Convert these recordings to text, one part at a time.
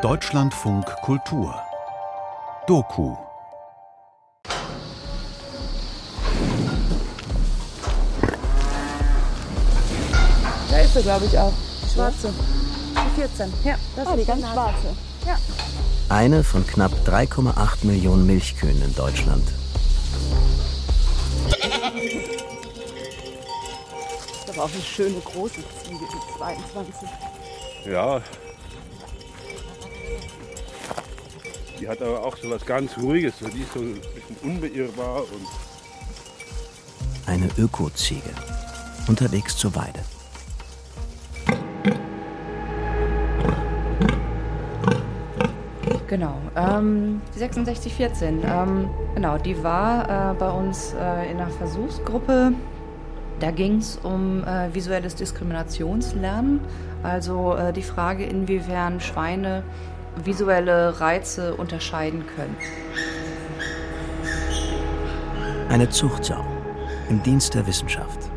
Deutschlandfunk Kultur Doku Da ist sie, glaube ich, auch. Die schwarze. Die 14. Ja, das Ah, ist die ganz schwarze. Ja. Eine von knapp 3,8 Millionen Milchkühen in Deutschland. Das ist aber auch eine schöne große Ziege, die 22. Ja. Die hat aber auch so was ganz Ruhiges. so Die ist so ein bisschen unbeirrbar und Eine Ökoziege. Unterwegs zur Weide. Genau. Ähm, die 6614. Ähm, genau, die war äh, bei uns äh, in einer Versuchsgruppe. Da ging es um äh, visuelles Diskriminationslernen. Also äh, die Frage, inwiefern Schweine visuelle Reize unterscheiden können. Eine Zuchtsau. Im Dienst der Wissenschaft.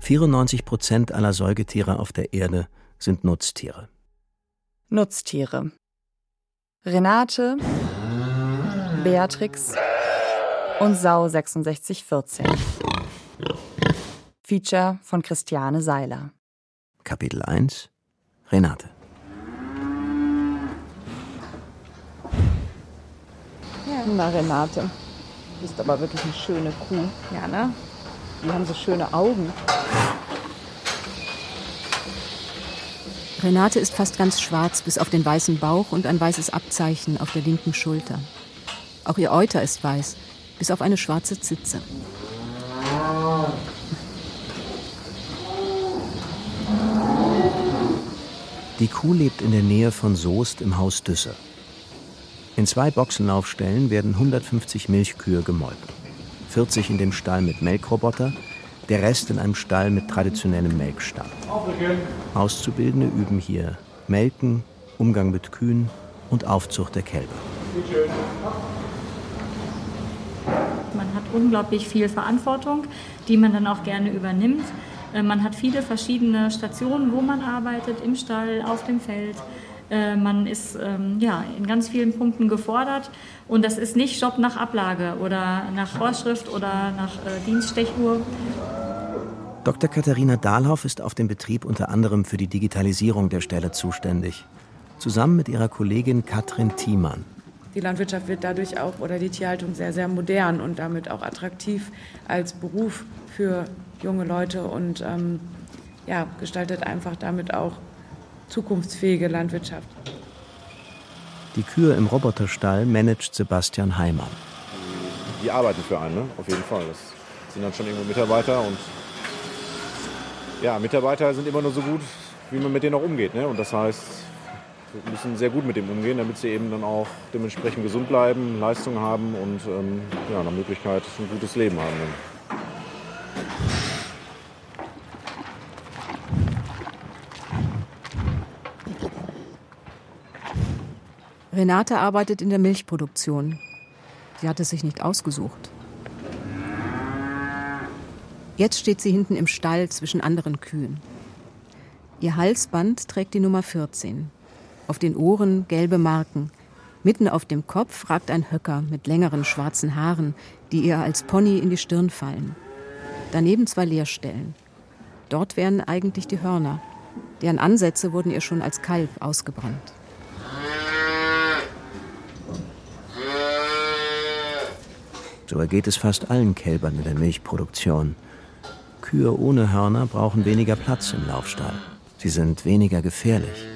94 Prozent aller Säugetiere auf der Erde sind Nutztiere. Nutztiere. Renate, Beatrix und Sau 6614. Feature von Christiane Seiler. Kapitel 1 Renate. Na, Renate, du bist aber wirklich eine schöne Kuh. Ja, ne? Die haben so schöne Augen. Renate ist fast ganz schwarz bis auf den weißen Bauch und ein weißes Abzeichen auf der linken Schulter. Auch ihr Euter ist weiß, bis auf eine schwarze Zitze. Die Kuh lebt in der Nähe von Soest im Haus Düsser. In zwei Boxenlaufstellen werden 150 Milchkühe gemolken. 40 in dem Stall mit Melkroboter, der Rest in einem Stall mit traditionellem Melkstall. Auszubildende üben hier Melken, Umgang mit Kühen und Aufzucht der Kälber. Man hat unglaublich viel Verantwortung, die man dann auch gerne übernimmt. Äh, Man hat viele verschiedene Stationen, wo man arbeitet, im Stall, auf dem Feld. Äh, Man ist ähm, ja, in ganz vielen Punkten gefordert und das ist nicht Job nach Ablage oder nach Vorschrift oder nach äh, Dienststechuhr. Dr. Katharina Dahlhoff ist auf dem Betrieb unter anderem für die Digitalisierung der Stelle zuständig. Zusammen mit ihrer Kollegin Katrin Thiemann. Die Landwirtschaft wird dadurch auch oder die Tierhaltung sehr, sehr modern und damit auch attraktiv als Beruf für junge Leute und ähm, ja, gestaltet einfach damit auch zukunftsfähige Landwirtschaft. Die Kühe im Roboterstall managt Sebastian Heimann. die arbeiten für einen, ne? auf jeden Fall. Das sind dann schon irgendwo Mitarbeiter und ja, Mitarbeiter sind immer nur so gut, wie man mit denen auch umgeht. Ne? Und das heißt, wir müssen sehr gut mit dem umgehen, damit sie eben dann auch dementsprechend gesund bleiben, Leistung haben und ähm, ja, eine Möglichkeit, ein gutes Leben haben. Dann. Renate arbeitet in der Milchproduktion. Sie hat es sich nicht ausgesucht. Jetzt steht sie hinten im Stall zwischen anderen Kühen. Ihr Halsband trägt die Nummer 14. Auf den Ohren gelbe Marken. Mitten auf dem Kopf ragt ein Höcker mit längeren schwarzen Haaren, die ihr als Pony in die Stirn fallen. Daneben zwei Leerstellen. Dort wären eigentlich die Hörner. Deren Ansätze wurden ihr schon als Kalb ausgebrannt. So ergeht es fast allen Kälbern in der Milchproduktion. Kühe ohne Hörner brauchen weniger Platz im Laufstall. Sie sind weniger gefährlich.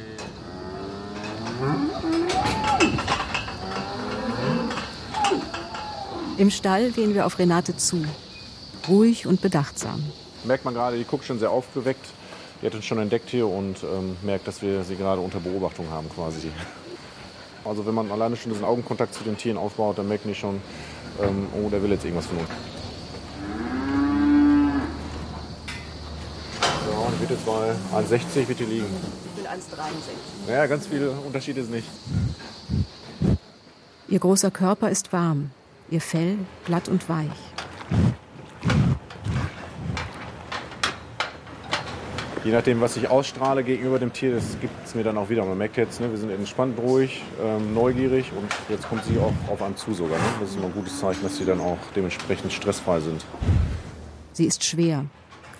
Im Stall gehen wir auf Renate zu. Ruhig und bedachtsam. Merkt man gerade, die guckt schon sehr aufgeweckt. Die hat uns schon entdeckt hier und ähm, merkt, dass wir sie gerade unter Beobachtung haben quasi. Also wenn man alleine schon diesen Augenkontakt zu den Tieren aufbaut, dann merken die schon, ähm, oh, der will jetzt irgendwas von uns. So, die wird jetzt bei 1,60 wird die liegen. Ich will 1,63. Ja, ganz viele Unterschiede ist nicht. Ihr großer Körper ist warm, ihr Fell glatt und weich. Je nachdem, was ich ausstrahle gegenüber dem Tier, das gibt es mir dann auch wieder. Man merkt jetzt, ne, wir sind entspannt, ruhig, ähm, neugierig und jetzt kommt sie auch auf einen zu sogar. Ne? Das ist immer ein gutes Zeichen, dass sie dann auch dementsprechend stressfrei sind. Sie ist schwer,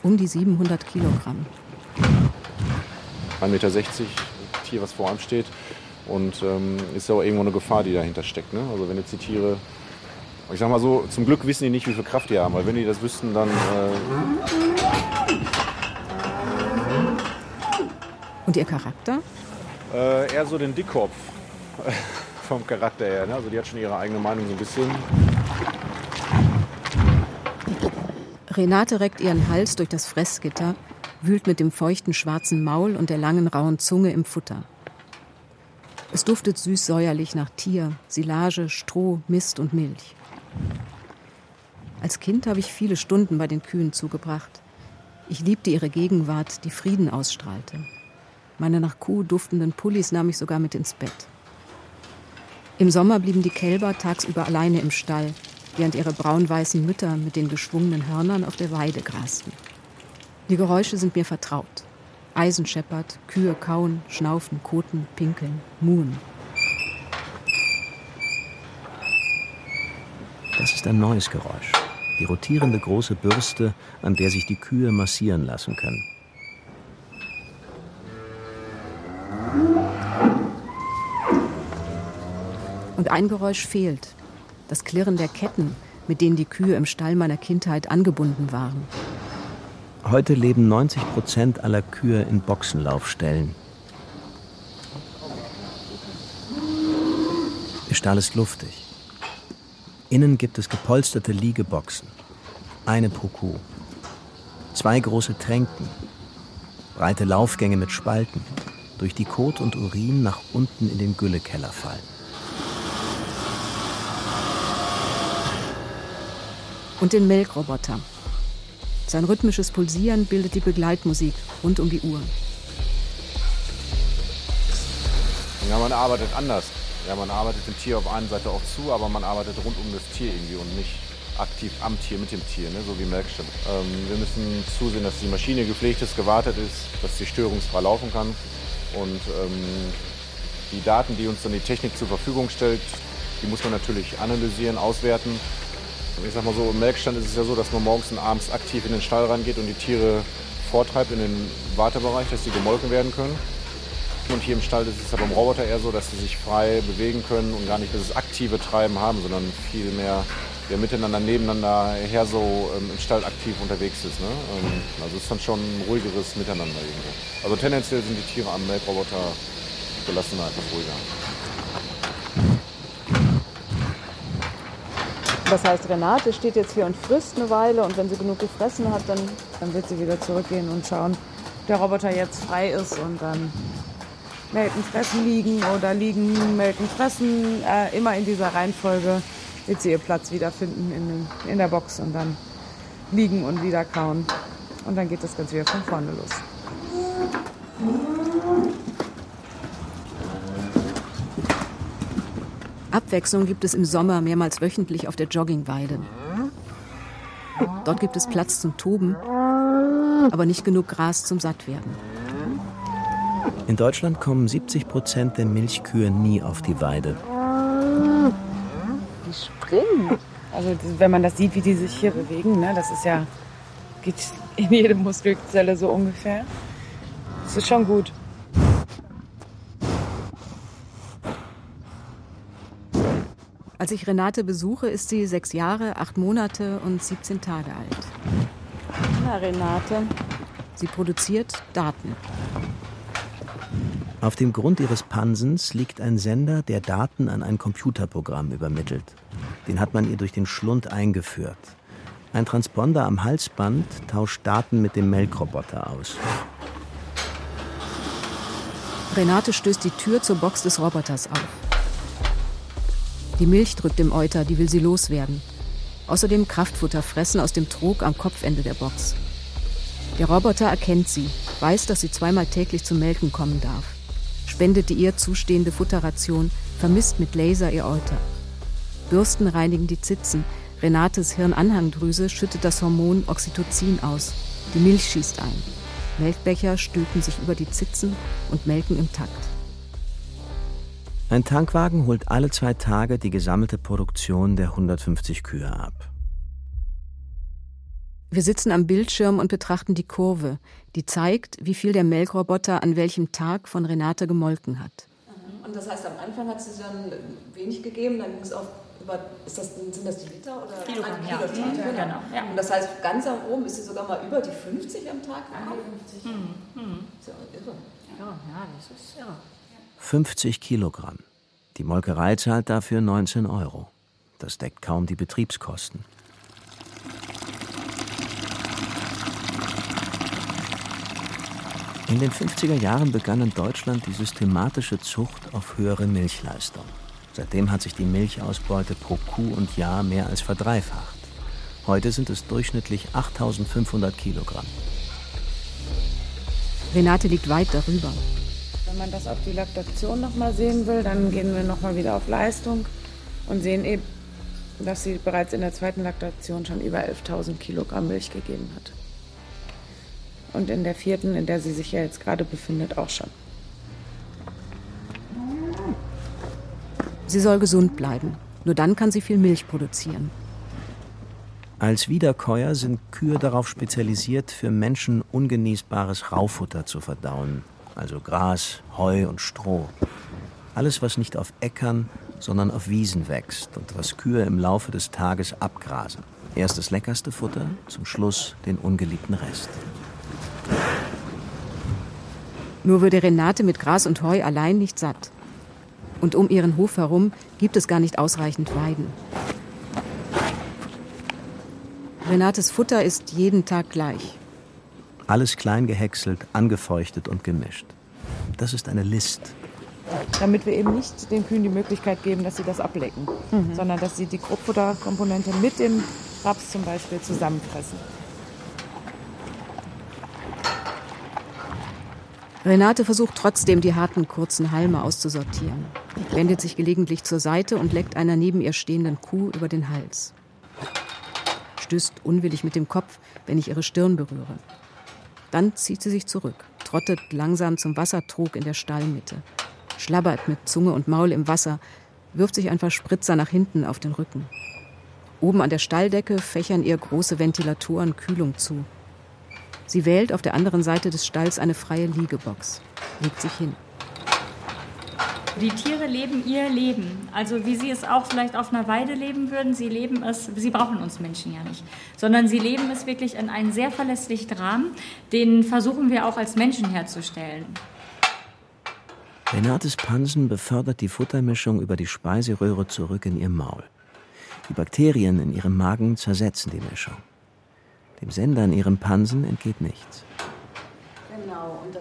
um die 700 Kilogramm. 1,60 Meter Tier, was vor einem steht. Und ähm, ist ja auch irgendwo eine Gefahr, die dahinter steckt. Ne? Also wenn jetzt die Tiere, ich sag mal so, zum Glück wissen die nicht, wie viel Kraft die haben, weil wenn die das wüssten, dann... Äh Und ihr Charakter? Äh, eher so den Dickkopf vom Charakter her. Ne? Also die hat schon ihre eigene Meinung so ein bisschen. Renate reckt ihren Hals durch das Fressgitter, wühlt mit dem feuchten schwarzen Maul und der langen rauen Zunge im Futter. Es duftet süß-säuerlich nach Tier, Silage, Stroh, Mist und Milch. Als Kind habe ich viele Stunden bei den Kühen zugebracht. Ich liebte ihre Gegenwart, die Frieden ausstrahlte. Meine nach Kuh duftenden Pullis nahm ich sogar mit ins Bett. Im Sommer blieben die Kälber tagsüber alleine im Stall, während ihre braun-weißen Mütter mit den geschwungenen Hörnern auf der Weide grasten. Die Geräusche sind mir vertraut. Eisen scheppert, Kühe kauen, schnaufen, koten, pinkeln, muhen. Das ist ein neues Geräusch. Die rotierende große Bürste, an der sich die Kühe massieren lassen können. Und ein Geräusch fehlt. Das Klirren der Ketten, mit denen die Kühe im Stall meiner Kindheit angebunden waren. Heute leben 90 Prozent aller Kühe in Boxenlaufstellen. Der Stall ist luftig. Innen gibt es gepolsterte Liegeboxen. Eine pro Kuh. Zwei große Tränken. Breite Laufgänge mit Spalten, durch die Kot und Urin nach unten in den Güllekeller fallen. Und den Melkroboter. Sein rhythmisches Pulsieren bildet die Begleitmusik rund um die Uhr. Ja, man arbeitet anders. Ja, man arbeitet dem Tier auf einer Seite auch zu, aber man arbeitet rund um das Tier irgendwie und nicht aktiv am Tier, mit dem Tier, ne? so wie Melkstadt. Ähm, wir müssen zusehen, dass die Maschine gepflegt ist, gewartet ist, dass sie störungsfrei laufen kann. Und ähm, die Daten, die uns dann die Technik zur Verfügung stellt, die muss man natürlich analysieren, auswerten ich sag mal so, im Melkstand ist es ja so, dass man morgens und abends aktiv in den Stall reingeht und die Tiere vortreibt in den Wartebereich, dass sie gemolken werden können. Und hier im Stall ist es ja beim Roboter eher so, dass sie sich frei bewegen können und gar nicht dieses aktive Treiben haben, sondern viel mehr miteinander, nebeneinander her so ähm, im Stall aktiv unterwegs ist. Ne? Ähm, also es ist dann schon ein ruhigeres Miteinander irgendwo. Also tendenziell sind die Tiere am Melkroboter gelassener, etwas ruhiger. Das heißt, Renate steht jetzt hier und frisst eine Weile und wenn sie genug gefressen hat, dann, dann wird sie wieder zurückgehen und schauen, ob der Roboter jetzt frei ist und dann melken, fressen, liegen oder liegen, melken, fressen. Äh, immer in dieser Reihenfolge wird sie ihr Platz wiederfinden in, in der Box und dann liegen und wieder kauen. Und dann geht das Ganze wieder von vorne los. Abwechslung gibt es im Sommer mehrmals wöchentlich auf der Joggingweide. Dort gibt es Platz zum Toben, aber nicht genug Gras zum Sattwerden. In Deutschland kommen 70 Prozent der Milchkühe nie auf die Weide. Die springen. Also wenn man das sieht, wie die sich hier bewegen, ne, das ist ja geht in jede Muskelzelle so ungefähr. Das ist schon gut. Als ich Renate besuche, ist sie sechs Jahre, acht Monate und 17 Tage alt. Na, Renate. Sie produziert Daten. Auf dem Grund ihres Pansens liegt ein Sender, der Daten an ein Computerprogramm übermittelt. Den hat man ihr durch den Schlund eingeführt. Ein Transponder am Halsband tauscht Daten mit dem Melkroboter aus. Renate stößt die Tür zur Box des Roboters auf. Die Milch drückt im Euter, die will sie loswerden. Außerdem Kraftfutter fressen aus dem Trog am Kopfende der Box. Der Roboter erkennt sie, weiß, dass sie zweimal täglich zum Melken kommen darf. Spendet die ihr zustehende Futterration, vermisst mit Laser ihr Euter. Bürsten reinigen die Zitzen. Renates Hirnanhangdrüse schüttet das Hormon Oxytocin aus. Die Milch schießt ein. Melkbecher stülpen sich über die Zitzen und melken im Takt. Ein Tankwagen holt alle zwei Tage die gesammelte Produktion der 150 Kühe ab. Wir sitzen am Bildschirm und betrachten die Kurve, die zeigt, wie viel der Melkroboter an welchem Tag von Renate gemolken hat. Und das heißt, am Anfang hat sie dann wenig gegeben, dann ging es auf über, ist das, sind das die Liter oder Kilogramm? Ja. Kilogramm, Ja, genau. Ja. Und das heißt, ganz am oben ist sie sogar mal über die 50 am Tag gekommen. 50. Hm, hm. Ist ja irre. Ja, ja, das ist irre. 50 Kilogramm. Die Molkerei zahlt dafür 19 Euro. Das deckt kaum die Betriebskosten. In den 50er Jahren begann in Deutschland die systematische Zucht auf höhere Milchleistung. Seitdem hat sich die Milchausbeute pro Kuh und Jahr mehr als verdreifacht. Heute sind es durchschnittlich 8500 Kilogramm. Renate liegt weit darüber. Wenn man das auf die Laktation nochmal sehen will, dann gehen wir nochmal wieder auf Leistung und sehen eben, dass sie bereits in der zweiten Laktation schon über 11.000 Kilogramm Milch gegeben hat. Und in der vierten, in der sie sich ja jetzt gerade befindet, auch schon. Sie soll gesund bleiben. Nur dann kann sie viel Milch produzieren. Als Wiederkäuer sind Kühe darauf spezialisiert, für Menschen ungenießbares Raufutter zu verdauen, also Gras, Heu und Stroh. Alles, was nicht auf Äckern, sondern auf Wiesen wächst und was Kühe im Laufe des Tages abgrasen. Erst das leckerste Futter, zum Schluss den ungeliebten Rest. Nur würde Renate mit Gras und Heu allein nicht satt. Und um ihren Hof herum gibt es gar nicht ausreichend Weiden. Renates Futter ist jeden Tag gleich. Alles klein gehäckselt, angefeuchtet und gemischt. Das ist eine List. Damit wir eben nicht den Kühen die Möglichkeit geben, dass sie das ablecken, sondern dass sie die Grobfutterkomponente mit dem Raps zum Beispiel zusammenfressen. Renate versucht trotzdem, die harten, kurzen Halme auszusortieren, wendet sich gelegentlich zur Seite und leckt einer neben ihr stehenden Kuh über den Hals. Stößt unwillig mit dem Kopf, wenn ich ihre Stirn berühre. Dann zieht sie sich zurück, trottet langsam zum Wassertrog in der Stallmitte, schlabbert mit Zunge und Maul im Wasser, wirft sich ein Verspritzer nach hinten auf den Rücken. Oben an der Stalldecke fächern ihr große Ventilatoren Kühlung zu. Sie wählt auf der anderen Seite des Stalls eine freie Liegebox, legt sich hin. Die Tiere leben ihr Leben. Also wie sie es auch vielleicht auf einer Weide leben würden, sie leben es, sie brauchen uns Menschen ja nicht, sondern sie leben es wirklich in einen sehr verlässlichen Rahmen, den versuchen wir auch als Menschen herzustellen. Renates Pansen befördert die Futtermischung über die Speiseröhre zurück in ihr Maul. Die Bakterien in ihrem Magen zersetzen die Mischung. Dem Sender in ihrem Pansen entgeht nichts.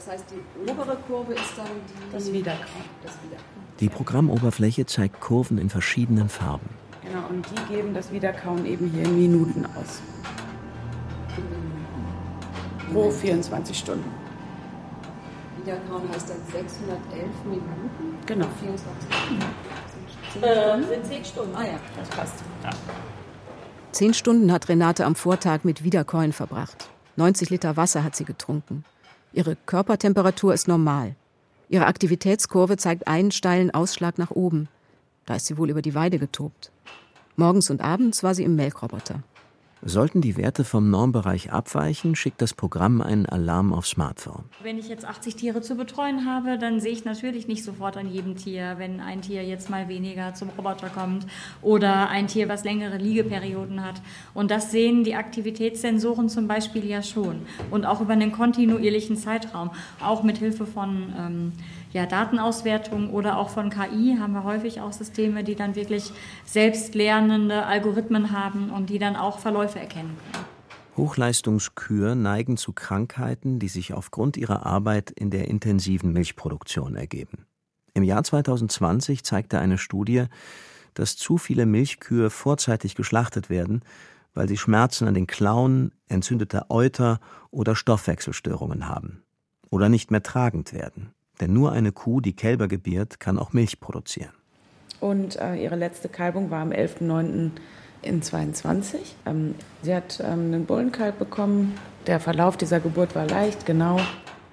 Das heißt, die obere Kurve ist dann die. Das Wiederkauen. Das Wiederkauen. Die Programmoberfläche zeigt Kurven in verschiedenen Farben. Genau, und die geben das Wiederkauen eben hier in Minuten aus. Pro 24 Stunden. Wiederkauen heißt dann 611 Minuten. Genau. 24 Äh, sind zehn Stunden. Ah ja, das passt. Zehn Stunden hat Renate am Vortag mit Wiederkäuen verbracht. 90 Liter Wasser hat sie getrunken. Ihre Körpertemperatur ist normal. Ihre Aktivitätskurve zeigt einen steilen Ausschlag nach oben. Da ist sie wohl über die Weide getobt. Morgens und abends war sie im Melkroboter. Sollten die Werte vom Normbereich abweichen, schickt das Programm einen Alarm aufs Smartphone. Wenn ich jetzt 80 Tiere zu betreuen habe, dann sehe ich natürlich nicht sofort an jedem Tier, wenn ein Tier jetzt mal weniger zum Roboter kommt oder ein Tier, was längere Liegeperioden hat. Und das sehen die Aktivitätssensoren zum Beispiel ja schon. Und auch über einen kontinuierlichen Zeitraum, auch mit Hilfe von ähm, ja, Datenauswertung oder auch von KI haben wir häufig auch Systeme, die dann wirklich selbstlernende Algorithmen haben und die dann auch Verläufe erkennen können. Hochleistungskühe neigen zu Krankheiten, die sich aufgrund ihrer Arbeit in der intensiven Milchproduktion ergeben. Im Jahr 2020 zeigte eine Studie, dass zu viele Milchkühe vorzeitig geschlachtet werden, weil sie Schmerzen an den Klauen, entzündete Euter oder Stoffwechselstörungen haben. Oder nicht mehr tragend werden. Denn nur eine Kuh, die Kälber gebiert, kann auch Milch produzieren. Und äh, ihre letzte Kalbung war am in 22. Ähm, sie hat ähm, einen Bullenkalb bekommen. Der Verlauf dieser Geburt war leicht, genau.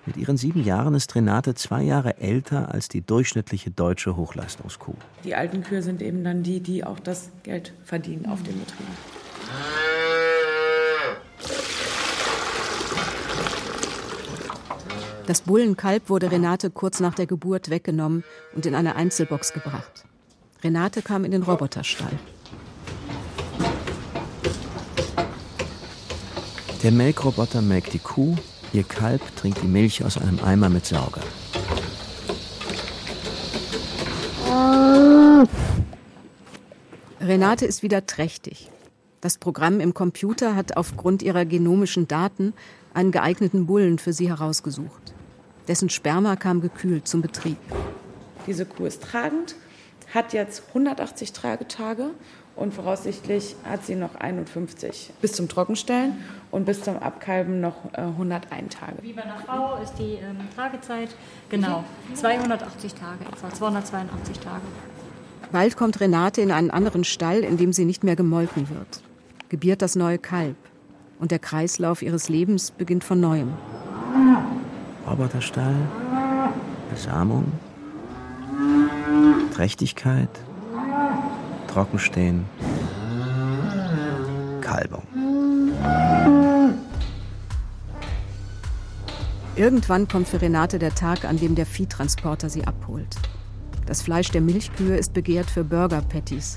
Mit ihren sieben Jahren ist Renate zwei Jahre älter als die durchschnittliche deutsche Hochleistungskuh. Die alten Kühe sind eben dann die, die auch das Geld verdienen auf den Betrieben. Das Bullenkalb wurde Renate kurz nach der Geburt weggenommen und in eine Einzelbox gebracht. Renate kam in den Roboterstall. Der Melkroboter melkt die Kuh, ihr Kalb trinkt die Milch aus einem Eimer mit Sauger. Renate ist wieder trächtig. Das Programm im Computer hat aufgrund ihrer genomischen Daten einen geeigneten Bullen für sie herausgesucht. Dessen Sperma kam gekühlt zum Betrieb. Diese Kuh ist tragend, hat jetzt 180 Tragetage und voraussichtlich hat sie noch 51 bis zum Trockenstellen und bis zum Abkalben noch äh, 101 Tage. Wie bei einer Frau ist die ähm, Tragezeit genau 280 Tage, etwa 282 Tage. Bald kommt Renate in einen anderen Stall, in dem sie nicht mehr gemolken wird. Gebiert das neue Kalb. Und der Kreislauf ihres Lebens beginnt von neuem. Roboterstall, Besamung, Trächtigkeit, Trockenstehen, Kalbung. Irgendwann kommt für Renate der Tag, an dem der Viehtransporter sie abholt. Das Fleisch der Milchkühe ist begehrt für Burger-Patties.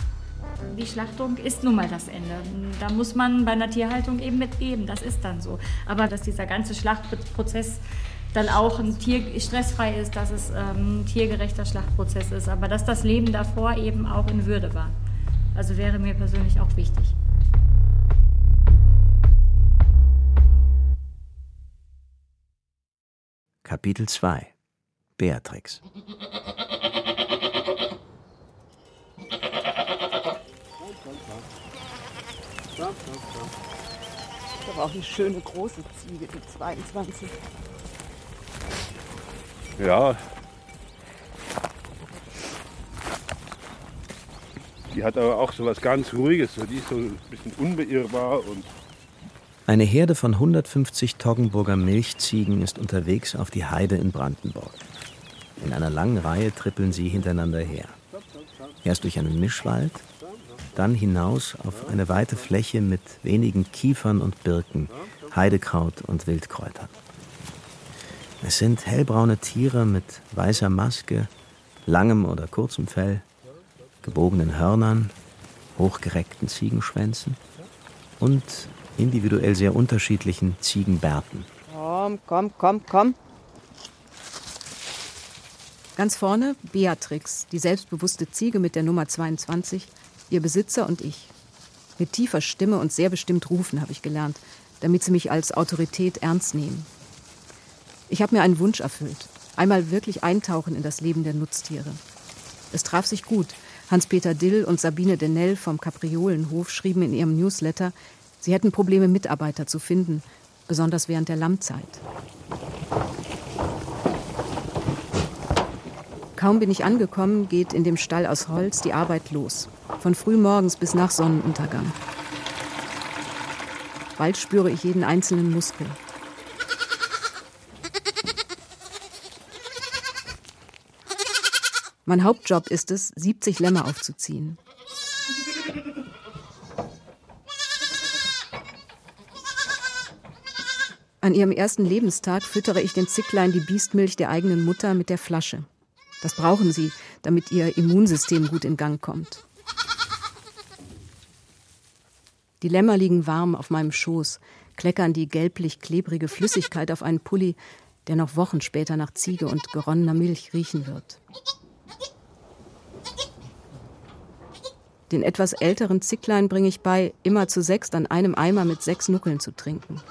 Die Schlachtung ist nun mal das Ende. Da muss man bei einer Tierhaltung eben mitgeben. Das ist dann so. Aber dass dieser ganze Schlachtprozess dann auch ein Tier stressfrei ist, dass es ähm, ein tiergerechter Schlachtprozess ist, aber dass das Leben davor eben auch in Würde war. Also wäre mir persönlich auch wichtig. Kapitel 2 Beatrix Das ist aber auch eine schöne große Ziege, die 22. Ja. Die hat aber auch so was ganz Ruhiges. Die ist so ein bisschen unbeirrbar und Eine Herde von 150 Toggenburger Milchziegen ist unterwegs auf die Heide in Brandenburg. In einer langen Reihe trippeln sie hintereinander her. Erst durch einen Mischwald, dann hinaus auf eine weite Fläche mit wenigen Kiefern und Birken, Heidekraut und Wildkräutern. Es sind hellbraune Tiere mit weißer Maske, langem oder kurzem Fell, gebogenen Hörnern, hochgereckten Ziegenschwänzen und individuell sehr unterschiedlichen Ziegenbärten. Komm, komm, komm, komm. Ganz vorne Beatrix, die selbstbewusste Ziege mit der Nummer 22, ihr Besitzer und ich. Mit tiefer Stimme und sehr bestimmt rufen, habe ich gelernt, damit sie mich als Autorität ernst nehmen. Ich habe mir einen Wunsch erfüllt. Einmal wirklich eintauchen in das Leben der Nutztiere. Es traf sich gut. Hans-Peter Dill und Sabine Denell vom Kapriolenhof schrieben in ihrem Newsletter, sie hätten Probleme, Mitarbeiter zu finden, besonders während der Lammzeit. Kaum bin ich angekommen, geht in dem Stall aus Holz die Arbeit los. Von frühmorgens bis nach Sonnenuntergang. Bald spüre ich jeden einzelnen Muskel. Mein Hauptjob ist es, 70 Lämmer aufzuziehen. An ihrem ersten Lebenstag füttere ich den Zicklein die Biestmilch der eigenen Mutter mit der Flasche. Das brauchen sie, damit ihr Immunsystem gut in Gang kommt. Die Lämmer liegen warm auf meinem Schoß, kleckern die gelblich-klebrige Flüssigkeit auf einen Pulli, der noch Wochen später nach Ziege und geronnener Milch riechen wird. Den etwas älteren Zicklein bringe ich bei, immer zu sechs an einem Eimer mit sechs Nuckeln zu trinken.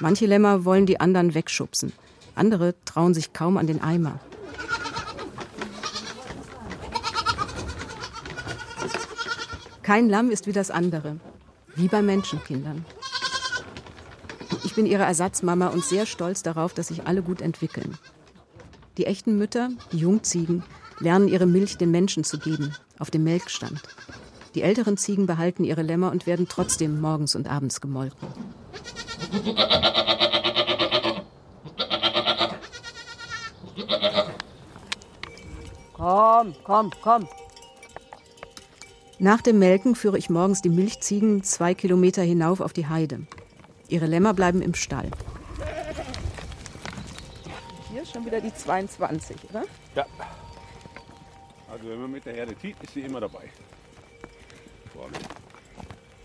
Manche Lämmer wollen die anderen wegschubsen, andere trauen sich kaum an den Eimer. Kein Lamm ist wie das andere, wie bei Menschenkindern. Ich bin ihre Ersatzmama und sehr stolz darauf, dass sich alle gut entwickeln. Die echten Mütter, die Jungziegen, lernen ihre Milch den Menschen zu geben, auf dem Melkstand. Die älteren Ziegen behalten ihre Lämmer und werden trotzdem morgens und abends gemolken. Komm, komm, komm. Nach dem Melken führe ich morgens die Milchziegen zwei Kilometer hinauf auf die Heide. Ihre Lämmer bleiben im Stall. Hier schon wieder die 22, oder? Ja. Also wenn man mit der Herde zieht, ist sie immer dabei. Vorne.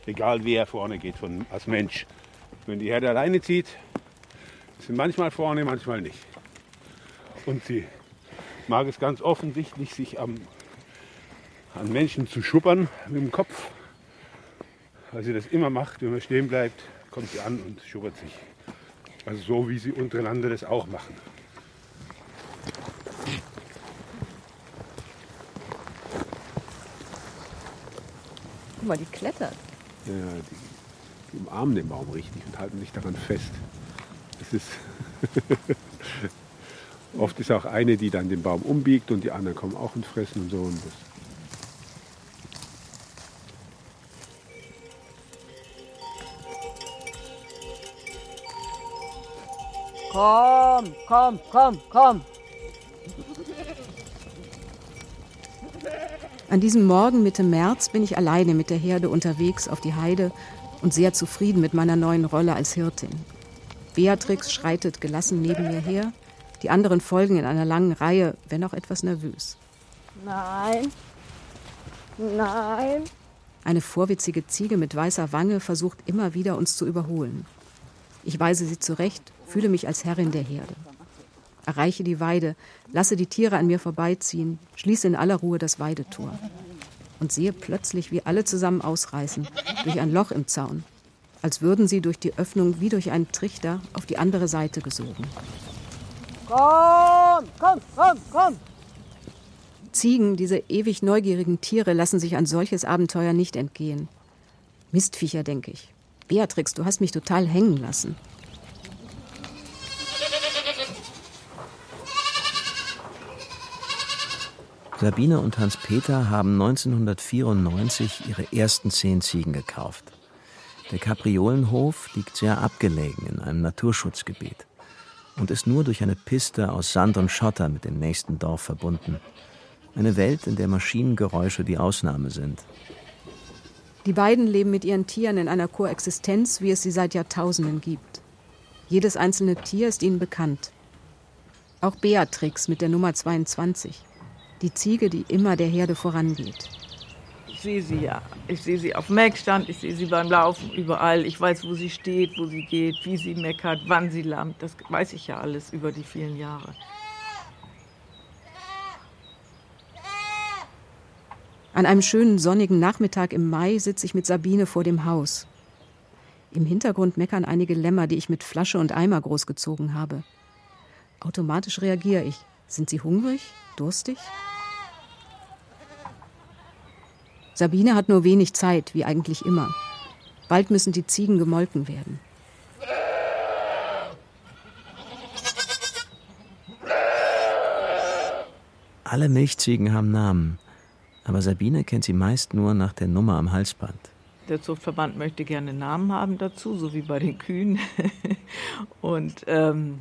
Egal wer vorne geht von, als Mensch. Wenn die Herde alleine zieht, ist sie manchmal vorne, manchmal nicht. Und sie mag es ganz offensichtlich, sich am, an Menschen zu schuppern mit dem Kopf. Weil sie das immer macht, wenn man stehen bleibt, kommt sie an und schuppert sich. Also so wie sie untereinander das auch machen. Guck mal, die klettert. Ja, die, die umarmen den Baum richtig und halten sich daran fest. Das ist Oft ist auch eine, die dann den Baum umbiegt und die anderen kommen auch und fressen und so. Und das Komm, komm, komm, komm. An diesem Morgen Mitte März bin ich alleine mit der Herde unterwegs auf die Heide und sehr zufrieden mit meiner neuen Rolle als Hirtin. Beatrix schreitet gelassen neben mir her, die anderen folgen in einer langen Reihe, wenn auch etwas nervös. Nein. Nein. Eine vorwitzige Ziege mit weißer Wange versucht immer wieder, uns zu überholen. Ich weise sie zurecht, fühle mich als Herrin der Herde. Erreiche die Weide, lasse die Tiere an mir vorbeiziehen, schließe in aller Ruhe das Weidetor und sehe plötzlich, wie alle zusammen ausreißen, durch ein Loch im Zaun, als würden sie durch die Öffnung wie durch einen Trichter auf die andere Seite gesogen. Komm, komm, komm, komm. Ziegen, diese ewig neugierigen Tiere, lassen sich ein solches Abenteuer nicht entgehen. Mistviecher, denke ich. Beatrix, du hast mich total hängen lassen. Sabine und Hans-Peter haben 1994 ihre ersten zehn Ziegen gekauft. Der Kapriolenhof liegt sehr abgelegen in einem Naturschutzgebiet und ist nur durch eine Piste aus Sand und Schotter mit dem nächsten Dorf verbunden. Eine Welt, in der Maschinengeräusche die Ausnahme sind. Die beiden leben mit ihren Tieren in einer Koexistenz, wie es sie seit Jahrtausenden gibt. Jedes einzelne Tier ist ihnen bekannt. Auch Beatrix mit der Nummer 22, die Ziege, die immer der Herde vorangeht. Ich sehe sie ja. Ich sehe sie auf dem Melkstand, ich sehe sie beim Laufen, überall. Ich weiß, wo sie steht, wo sie geht, wie sie meckert, wann sie lammt. Das weiß ich ja alles über die vielen Jahre. An einem schönen sonnigen Nachmittag im Mai sitze ich mit Sabine vor dem Haus. Im Hintergrund meckern einige Lämmer, die ich mit Flasche und Eimer großgezogen habe. Automatisch reagiere ich. Sind sie hungrig? Durstig? Sabine hat nur wenig Zeit, wie eigentlich immer. Bald müssen die Ziegen gemolken werden. Alle Milchziegen haben Namen, aber Sabine kennt sie meist nur nach der Nummer am Halsband. Der Zuchtverband möchte gerne Namen haben dazu, so wie bei den Kühen. Und ähm,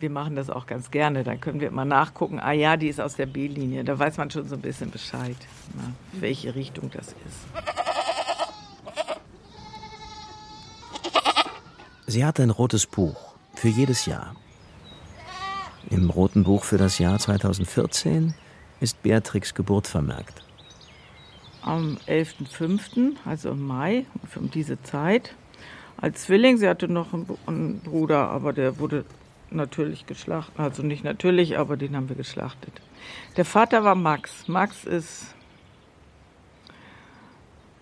wir machen das auch ganz gerne. Dann können wir immer nachgucken, ah ja, die ist aus der B-Linie. Da weiß man schon so ein bisschen Bescheid, na, welche Richtung das ist. Sie hat ein rotes Buch für jedes Jahr. Im roten Buch für das Jahr 2014 ist Beatrix Geburt vermerkt. Am 11.05., also im Mai, um diese Zeit, als Zwilling. Sie hatte noch einen Bruder, aber der wurde natürlich geschlachtet. Also nicht natürlich, aber den haben wir geschlachtet. Der Vater war Max. Max ist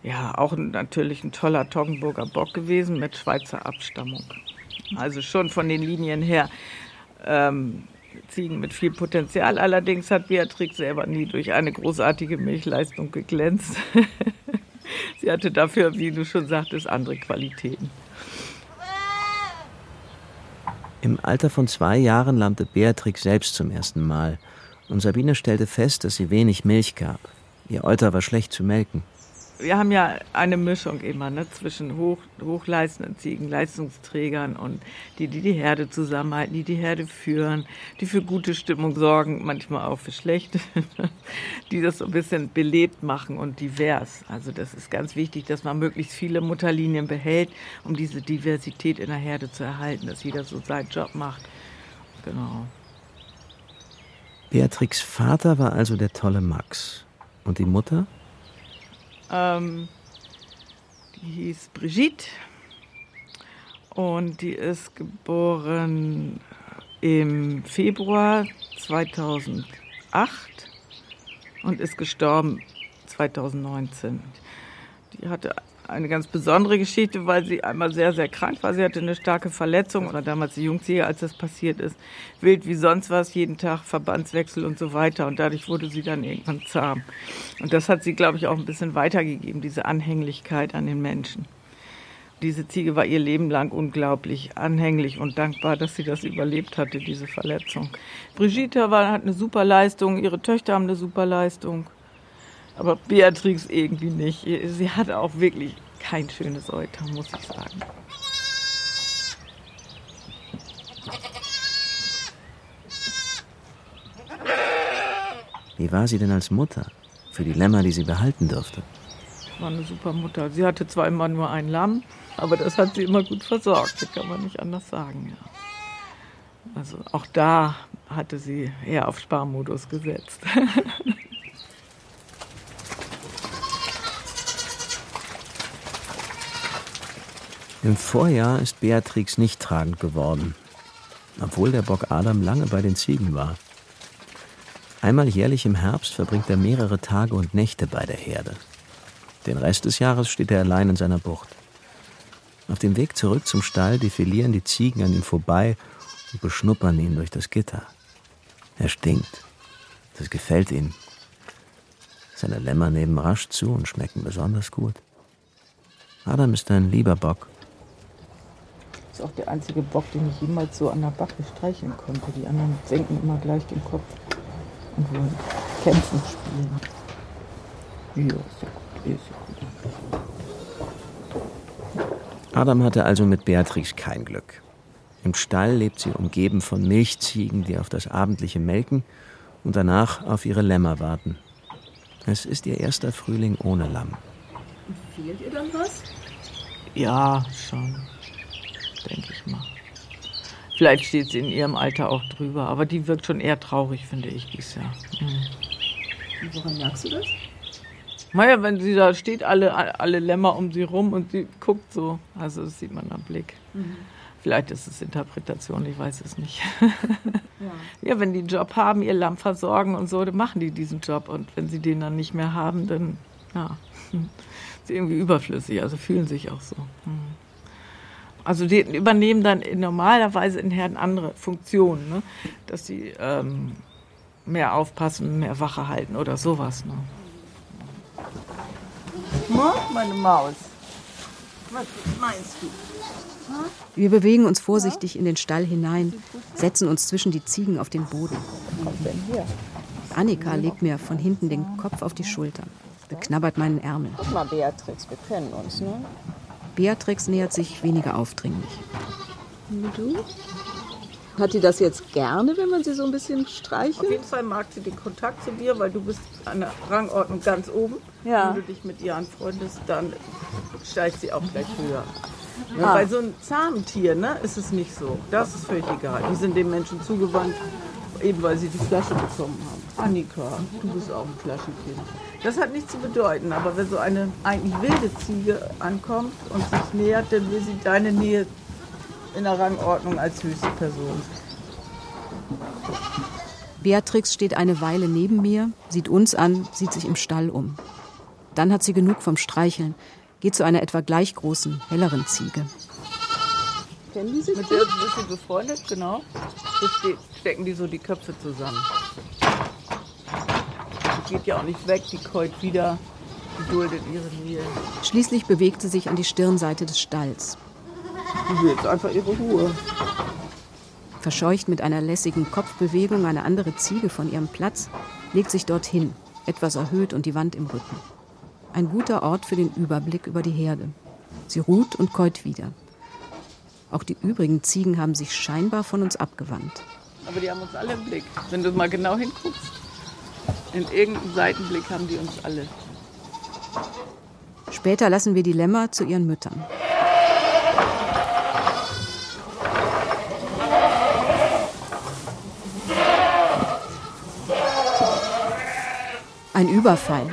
ja auch natürlich ein toller Toggenburger Bock gewesen mit Schweizer Abstammung. Also schon von den Linien her ähm, Ziegen mit viel Potenzial. Allerdings hat Beatrix selber nie durch eine großartige Milchleistung geglänzt. Sie hatte dafür, wie du schon sagtest, andere Qualitäten. Im Alter von zwei Jahren lammte Beatrix selbst zum ersten Mal und Sabine stellte fest, dass sie wenig Milch gab. Ihr Euter war schlecht zu melken. Wir haben ja eine Mischung immer ne, zwischen hoch, hochleistenden Ziegen, Leistungsträgern und die, die die Herde zusammenhalten, die die Herde führen, die für gute Stimmung sorgen, manchmal auch für schlechte, die das so ein bisschen belebt machen und divers. Also das ist ganz wichtig, dass man möglichst viele Mutterlinien behält, um diese Diversität in der Herde zu erhalten, dass jeder so seinen Job macht. Genau. Beatrix Vater war also der tolle Max. Und die Mutter? Ähm, die hieß Brigitte und die ist geboren im Februar 2008 und ist gestorben 2019. Die hatte eine ganz besondere Geschichte, weil sie einmal sehr, sehr krank war. Sie hatte eine starke Verletzung oder damals die Jungsehe, als das passiert ist. Wild wie sonst was, jeden Tag Verbandswechsel und so weiter. Und dadurch wurde sie dann irgendwann zahm. Und das hat sie, glaube ich, auch ein bisschen weitergegeben, diese Anhänglichkeit an den Menschen. Diese Ziege war ihr Leben lang unglaublich anhänglich und dankbar, dass sie das überlebt hatte, diese Verletzung. Brigitte war, hat eine super Leistung, ihre Töchter haben eine super Leistung. Aber Beatrix irgendwie nicht. Sie hatte auch wirklich kein schönes Euter, muss ich sagen. Wie war sie denn als Mutter? Für die Lämmer, die sie behalten durfte? War eine super Mutter. Sie hatte zwar immer nur ein Lamm, aber das hat sie immer gut versorgt. Das kann man nicht anders sagen. Ja. Also auch da hatte sie eher auf Sparmodus gesetzt. Im Vorjahr ist Beatrix nicht tragend geworden, obwohl der Bock Adam lange bei den Ziegen war. Einmal jährlich im Herbst verbringt er mehrere Tage und Nächte bei der Herde. Den Rest des Jahres steht er allein in seiner Bucht. Auf dem Weg zurück zum Stall defilieren die Ziegen an ihm vorbei und beschnuppern ihn durch das Gitter. Er stinkt. Das gefällt ihnen. Seine Lämmer nehmen rasch zu und schmecken besonders gut. Adam ist ein lieber Bock ist auch der einzige Bock, den ich jemals so an der Backe streicheln konnte. Die anderen senken immer gleich den Kopf und wollen kämpfen spielen. Ja, ist ja gut, ist ja gut. Adam hatte also mit Beatrix kein Glück. Im Stall lebt sie umgeben von Milchziegen, die auf das abendliche melken und danach auf ihre Lämmer warten. Es ist ihr erster Frühling ohne Lamm. Fehlt ihr dann was? Ja, schon denke ich mal. Vielleicht steht sie in ihrem Alter auch drüber, aber die wirkt schon eher traurig, finde ich, dieses Jahr. Mhm. Woran merkst du das? Naja, wenn sie da steht, alle, alle Lämmer um sie rum und sie guckt so. Also das sieht man am Blick. Mhm. Vielleicht ist es Interpretation, ich weiß es nicht. ja. ja, wenn die einen Job haben, ihr Lamm versorgen und so, dann machen die diesen Job. Und wenn sie den dann nicht mehr haben, dann ja, sind sie irgendwie überflüssig, also fühlen sich auch so. Mhm. Also die übernehmen dann normalerweise in Herden andere Funktionen, ne? dass sie ähm, mehr aufpassen, mehr Wache halten oder sowas. Ne? Meine Maus. Was meinst du? Wir bewegen uns vorsichtig in den Stall hinein, setzen uns zwischen die Ziegen auf den Boden. Annika legt mir von hinten den Kopf auf die Schulter, beknabbert meinen Ärmel. Guck mal, Beatrix, wir kennen uns, ne? Beatrix nähert sich weniger aufdringlich. Und du? Hat die das jetzt gerne, wenn man sie so ein bisschen streichelt? Auf jeden Fall mag sie den Kontakt zu dir, weil du bist an der Rangordnung ganz oben. Ja. Wenn du dich mit ihr anfreundest, dann steigt sie auch gleich höher. Ja, ah. Bei so einem zahmen Tier ne, ist es nicht so. Das ist völlig egal. Die sind den Menschen zugewandt, eben weil sie die Flasche bekommen haben. Annika, du bist auch ein Flaschenkind. Das hat nichts zu bedeuten, aber wenn so eine eigentlich wilde Ziege ankommt und sich nähert, dann will sie deine Nähe in der Rangordnung als höchste Person. Beatrix steht eine Weile neben mir, sieht uns an, sieht sich im Stall um. Dann hat sie genug vom Streicheln, geht zu einer etwa gleich großen, helleren Ziege. Kennen die sich? Mit der sind sie befreundet, genau. So stecken die so die Köpfe zusammen geht ja auch nicht weg, die keut wieder, die duldet ihre Nähe. Schließlich bewegt sie sich an die Stirnseite des Stalls. Die will jetzt einfach ihre Ruhe. Verscheucht mit einer lässigen Kopfbewegung eine andere Ziege von ihrem Platz, legt sich dorthin, etwas erhöht und die Wand im Rücken. Ein guter Ort für den Überblick über die Herde. Sie ruht und käut wieder. Auch die übrigen Ziegen haben sich scheinbar von uns abgewandt. Aber die haben uns alle im Blick. Wenn du mal genau hinguckst, in irgendeinem Seitenblick haben die uns alle. Später lassen wir die Lämmer zu ihren Müttern. Ein Überfall.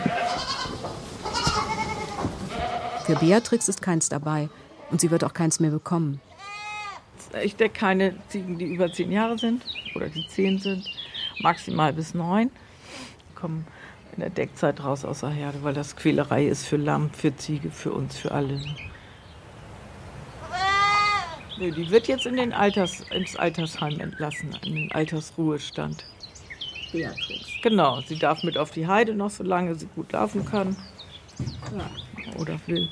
Für Beatrix ist keins dabei und sie wird auch keins mehr bekommen. Ich decke keine Ziegen, die über zehn Jahre sind oder die zehn sind, maximal bis neun. Kommen in der Deckzeit raus aus der Herde, weil das Quälerei ist für Lamm, für Ziege, für uns, für alle. Nee, die wird jetzt in den Alters, ins Altersheim entlassen, in den Altersruhestand. Beatrix. Genau, sie darf mit auf die Heide noch, solange sie gut laufen kann. Ja. Oder will.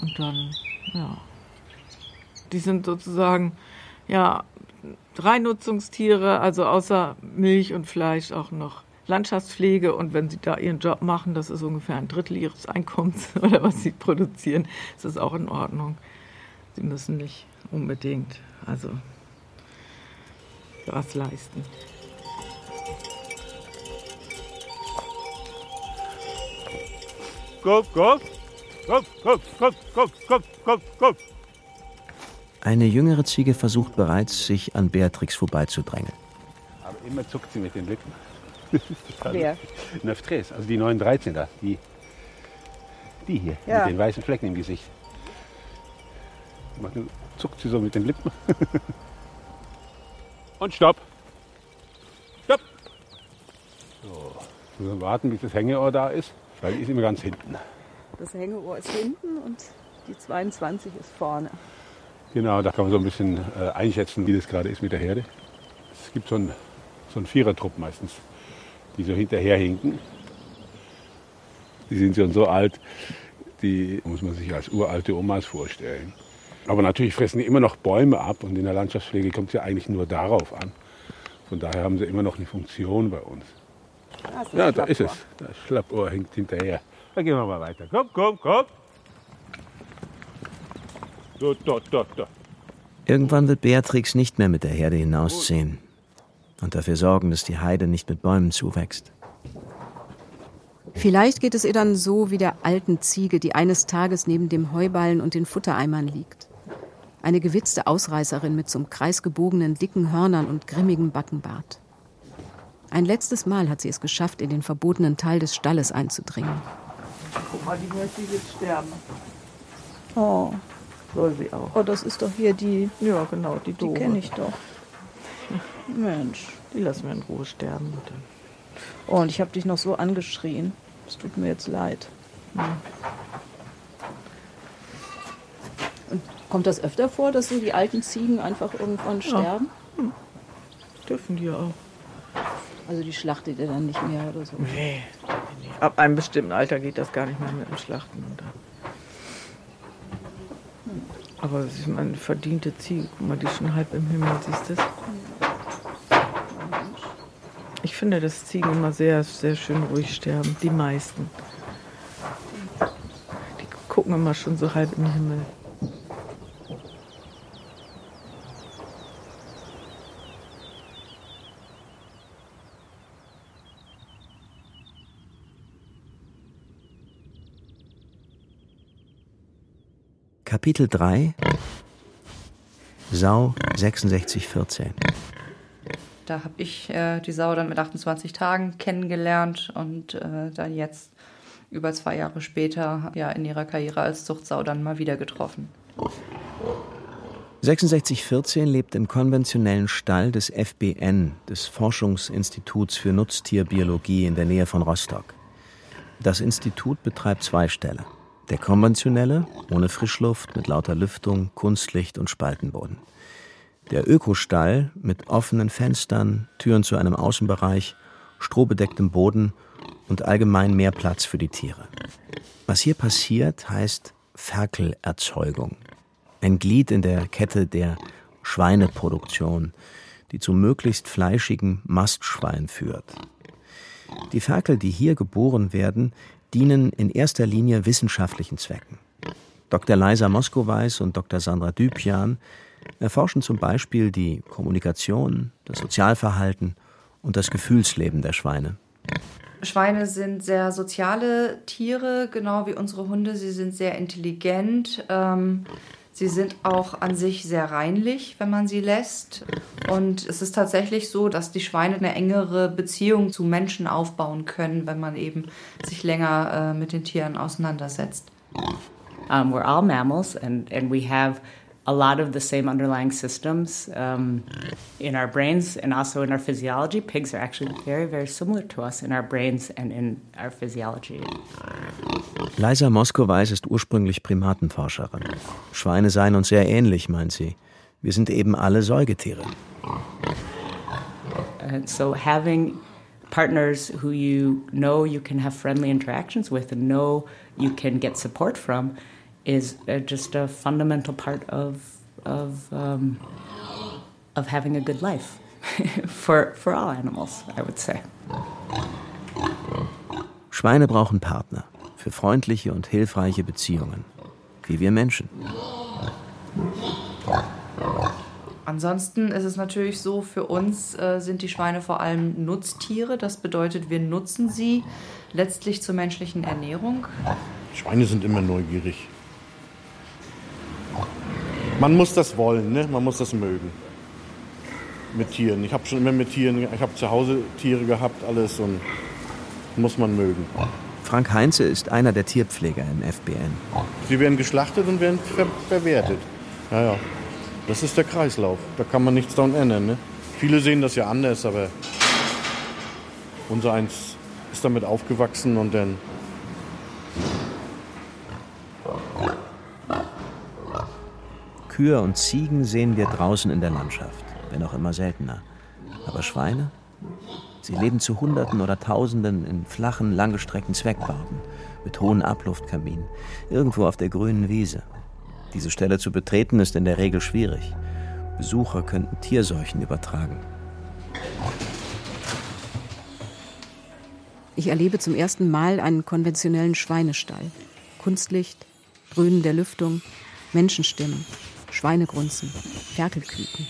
Und dann, ja. Die sind sozusagen, ja, drei Nutzungstiere, also außer Milch und Fleisch auch noch Landschaftspflege. Und wenn sie da ihren Job machen, das ist ungefähr ein Drittel ihres Einkommens oder was sie produzieren, ist das auch in Ordnung. Sie müssen nicht unbedingt, also was leisten. Kopf, Kopf, Kopf, Kopf, Kopf, Kopf, Kopf, Kopf, Kopf. Eine jüngere Ziege versucht bereits, sich an Beatrix vorbeizudrängen. Aber immer zuckt sie mit den Lippen. Das ist total Wer? lustig. Neuftres, also die 913 da, die, die hier, Ja. mit den weißen Flecken im Gesicht. Nur- Zuckt sie so mit den Lippen. Und stopp. Stopp. So, müssen wir warten, bis das Hängeohr da ist, weil die ist immer ganz hinten. Das Hängeohr ist hinten und die 22 ist vorne. Genau, da kann man so ein bisschen äh, einschätzen, wie das gerade ist mit der Herde. Es gibt so einen, so einen Vierertrupp meistens, die so hinterherhinken. Die sind schon so alt, die muss man sich als uralte Omas vorstellen. Aber natürlich fressen die immer noch Bäume ab und in der Landschaftspflege kommt es ja eigentlich nur darauf an. Von daher haben sie immer noch eine Funktion bei uns. Das Ja, da ist es. Das Schlappohr hängt hinterher. Dann gehen wir mal weiter. Komm, komm, komm. So, dort, dort, dort. Irgendwann wird Beatrix nicht mehr mit der Herde hinausziehen und dafür sorgen, dass die Heide nicht mit Bäumen zuwächst. Vielleicht geht es ihr dann so wie der alten Ziege, die eines Tages neben dem Heuballen und den Futtereimern liegt. Eine gewitzte Ausreißerin mit zum Kreis gebogenen dicken Hörnern und grimmigem Backenbart. Ein letztes Mal hat sie es geschafft, in den verbotenen Teil des Stalles einzudringen. Guck mal, die möchte jetzt sterben. Oh, Soll sie auch. oh, das ist doch hier die, Ja, genau, die die Dore. kenne ich doch. Mensch. Die lassen wir in Ruhe sterben. Oh, und ich habe dich noch so angeschrien. Es tut mir jetzt leid. Und kommt das öfter vor, dass so die alten Ziegen einfach irgendwann sterben? Dürfen die ja auch. Also die schlachtet ihr dann nicht mehr oder so? Nee, nee. Ab einem bestimmten Alter geht das gar nicht mehr mit dem Schlachten. Dann. Aber es ist eine verdiente Ziege. Guck mal, die ist schon halb im Himmel, siehst du es? Ich finde, dass Ziegen immer sehr, sehr schön ruhig sterben. Die meisten. Die gucken immer schon so halb im Himmel. Kapitel 3 Sau 6614 Da habe ich äh, die Sau dann mit 28 Tagen kennengelernt und äh, dann jetzt über zwei Jahre später ja in ihrer Karriere als Zuchtsau dann mal wieder getroffen. 6614 lebt im konventionellen Stall des FBN, des Forschungsinstituts für Nutztierbiologie in der Nähe von Rostock. Das Institut betreibt zwei Ställe. Der konventionelle, ohne Frischluft, mit lauter Lüftung, Kunstlicht und Spaltenboden. Der Ökostall mit offenen Fenstern, Türen zu einem Außenbereich, strohbedecktem Boden und allgemein mehr Platz für die Tiere. Was hier passiert, heißt Ferkelerzeugung. Ein Glied in der Kette der Schweineproduktion, die zu möglichst fleischigen Mastschwein führt. Die Ferkel, die hier geboren werden, dienen in erster Linie wissenschaftlichen Zwecken. Dr. Leisa Moskowais und Dr. Sandra Dübjan erforschen zum Beispiel die Kommunikation, das Sozialverhalten und das Gefühlsleben der Schweine. Schweine sind sehr soziale Tiere, genau wie unsere Hunde. Sie sind sehr intelligent. Ähm, sie sind auch an sich sehr reinlich, wenn man sie lässt. Und es ist tatsächlich so, dass die Schweine eine engere Beziehung zu Menschen aufbauen können, wenn man eben sich länger äh, mit den Tieren auseinandersetzt. Um, we're all mammals and, and we have a lot of the same underlying systems um, in our brains and also in our physiology. Pigs are actually very, very similar to us in our brains and in our physiology. Leisa Moskowais ist ursprünglich Primatenforscherin. Schweine seien uns sehr ähnlich, meint sie. Wir sind eben alle Säugetiere. And so having partners who you know you can have friendly interactions with and know you can get support from is uh, just a fundamental part of of um, of having a good life for for all animals, I would say. Schweine brauchen Partner für freundliche und hilfreiche Beziehungen, wie wir Menschen. Ansonsten ist es natürlich so, für uns äh, sind die Schweine vor allem Nutztiere. Das bedeutet, wir nutzen sie letztlich zur menschlichen Ernährung. Schweine sind immer neugierig. Man muss das wollen, ne? man muss das mögen. Mit Tieren. Ich habe schon immer mit Tieren, ich habe zu Hause Tiere gehabt, alles und muss man mögen. Frank Heinze ist einer der Tierpfleger im FBN. Sie werden geschlachtet und werden ver verwertet. Ja, ja. Das ist der Kreislauf. Da kann man nichts daran ändern. Ne? Viele sehen das ja anders, aber unser eins ist damit aufgewachsen und dann Kühe und Ziegen sehen wir draußen in der Landschaft, wenn auch immer seltener. Aber Schweine? Sie leben zu Hunderten oder Tausenden in flachen, langgestreckten Zweckbauten mit hohen Abluftkaminen, irgendwo auf der grünen Wiese. Diese Stelle zu betreten ist in der Regel schwierig. Besucher könnten Tierseuchen übertragen. Ich erlebe zum ersten Mal einen konventionellen Schweinestall. Kunstlicht, Dröhnen der Lüftung, Menschenstimmen. Schweinegrunzen, Ferkelküken.